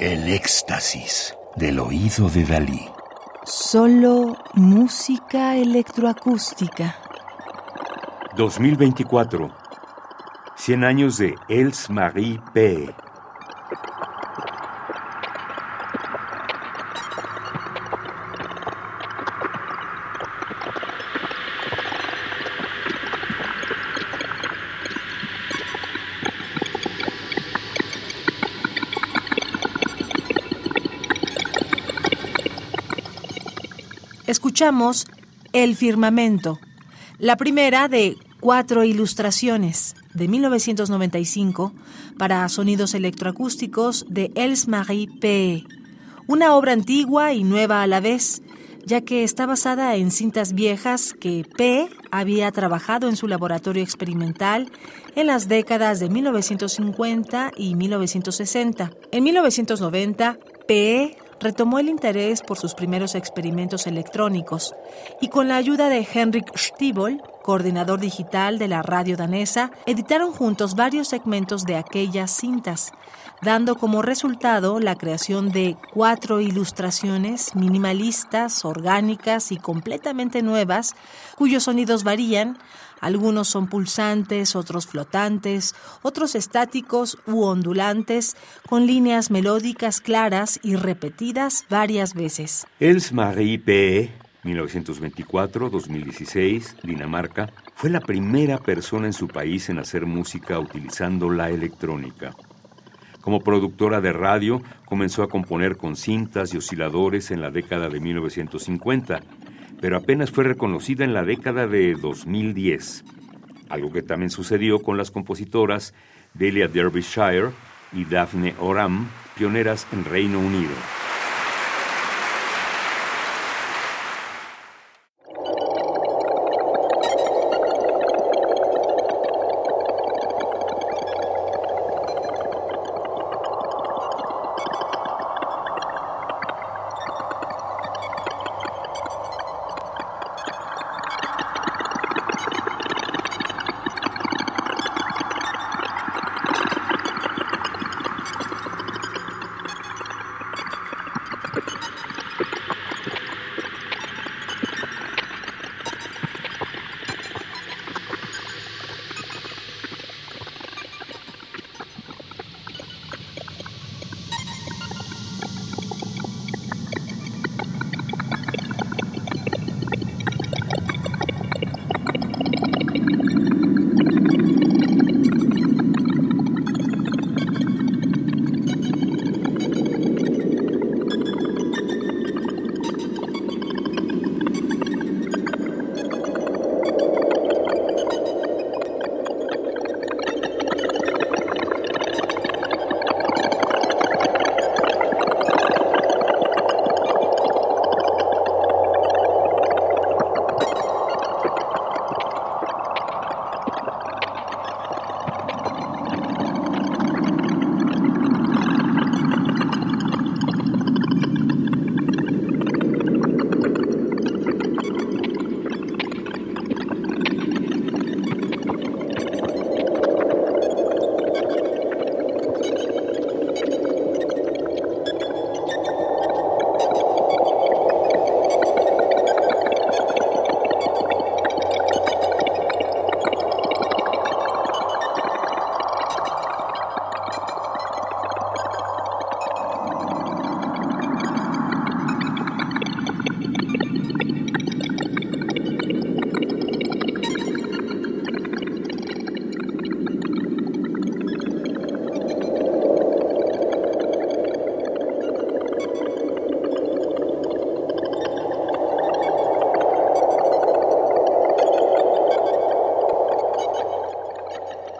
El éxtasis del oído de Dalí. Solo música electroacústica. 2024. 100 años de Els Marie P. Escuchamos El Firmamento, la primera de cuatro ilustraciones de 1995 para sonidos electroacústicos de Els Marie P. Una obra antigua y nueva a la vez, ya que está basada en cintas viejas que P había trabajado en su laboratorio experimental en las décadas de 1950 y 1960. En 1990, P retomó el interés por sus primeros experimentos electrónicos y con la ayuda de Henrik Stiebel, coordinador digital de la radio danesa, editaron juntos varios segmentos de aquellas cintas, dando como resultado la creación de cuatro ilustraciones minimalistas, orgánicas y completamente nuevas, cuyos sonidos varían, algunos son pulsantes, otros flotantes, otros estáticos u ondulantes, con líneas melódicas claras y repetidas varias veces. Els Marie P. 1924-2016, Dinamarca, fue la primera persona en su país en hacer música utilizando la electrónica. Como productora de radio, comenzó a componer con cintas y osciladores en la década de 1950 pero apenas fue reconocida en la década de 2010, algo que también sucedió con las compositoras Delia Derbyshire y Daphne Oram, pioneras en Reino Unido.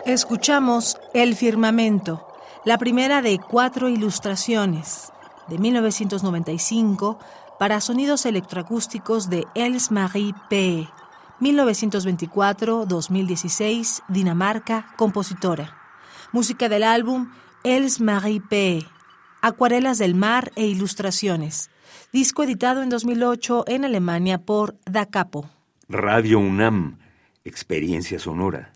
Escuchamos El Firmamento, la primera de cuatro ilustraciones, de 1995, para sonidos electroacústicos de Els Marie P. 1924-2016, Dinamarca, compositora. Música del álbum Els Marie P. Acuarelas del Mar e Ilustraciones. Disco editado en 2008 en Alemania por Da Capo. Radio UNAM, Experiencia Sonora.